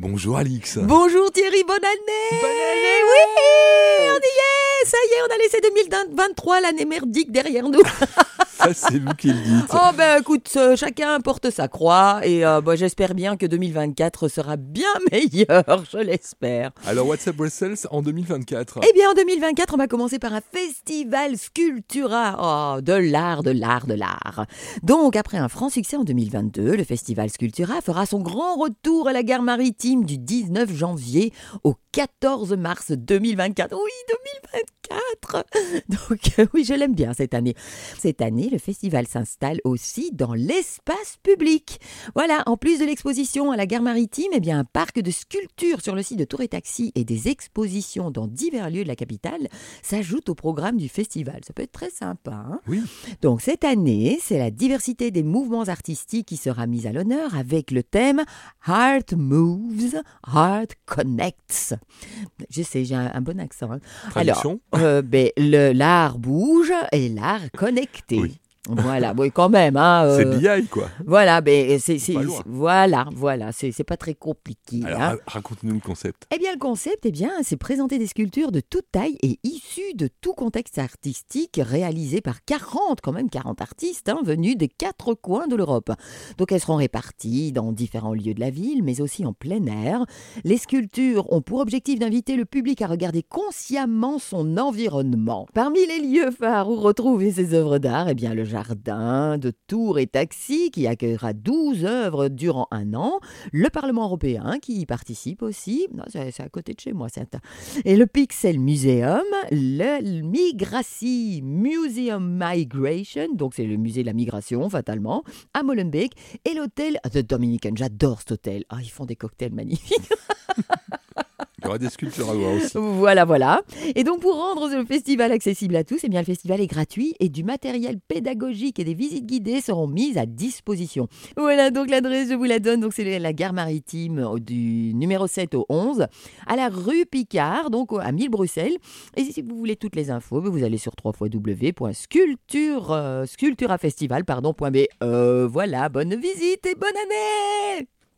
Bonjour Alix. Bonjour Thierry, bonne année Bonne année Oui, on y est Ça y est, on a laissé 2023, l'année merdique derrière nous. Ça, c'est vous qui le dites. Oh ben écoute, euh, chacun porte sa croix et euh, bah, j'espère bien que 2024 sera bien meilleur, je l'espère. Alors, WhatsApp Brussels en 2024. Eh bien, en 2024, on va commencer par un festival Sculptura. Oh, de l'art, de l'art, de l'art. Donc, après un franc succès en 2022, le festival Sculptura fera son grand retour à la gare maritime du 19 janvier au 14 mars 2024. Oui, 2024 Donc, euh, oui, je l'aime bien cette année. Cette année, le festival s'installe aussi dans l'espace public. Voilà, en plus de l'exposition à la gare maritime, eh bien, un parc de sculptures sur le site de Tour et Taxi et des expositions dans divers lieux de la capitale s'ajoutent au programme du festival. Ça peut être très sympa. hein Oui. donc cette année, c'est la diversité des mouvements artistiques qui sera mise à l'honneur avec le thème Heart Moves, Heart Connects. Je sais, j'ai un, un bon accent. hein. Alors, euh, ben, le- l'art bouge et l'art connecté. Oui. Voilà, oui, quand même. Hein, euh, C'est BI, quoi. Voilà, ben, c'est, voilà, voilà, c'est, c'est pas très compliqué. Alors, hein. ra- racontez-nous le concept. Eh bien, le concept, eh bien, c'est présenter des sculptures de toute taille et issues de tout contexte artistique, réalisées par 40, quand même 40 artistes, hein, venus des quatre coins de l'Europe. Donc, elles seront réparties dans différents lieux de la ville, mais aussi en plein air. Les sculptures ont pour objectif d'inviter le public à regarder consciemment son environnement. Parmi les lieux phares où retrouver ces œuvres d'art, eh bien, le jardin de Tours et Taxi, qui accueillera 12 œuvres durant un an, le Parlement européen qui y participe aussi. C'est à côté de chez moi, c'est un- Et le Pixel Museum, le Migracy Museum Migration, donc c'est le musée de la migration, fatalement, à Molenbeek, et l'hôtel The Dominican. J'adore cet hôtel. Ah, ils font des cocktails magnifiques. Des sculptures à voir aussi. Voilà, voilà. Et donc, pour rendre le festival accessible à tous, eh bien, le festival est gratuit et du matériel pédagogique et des visites guidées seront mises à disposition. Voilà, donc l'adresse, je vous la donne. Donc, c'est la gare maritime euh, du numéro 7 au 11, à la rue Picard, donc à 1000 Bruxelles. Et si vous voulez toutes les infos, ben, vous allez sur www.sculpture, euh. Euh, voilà, bonne visite et bonne année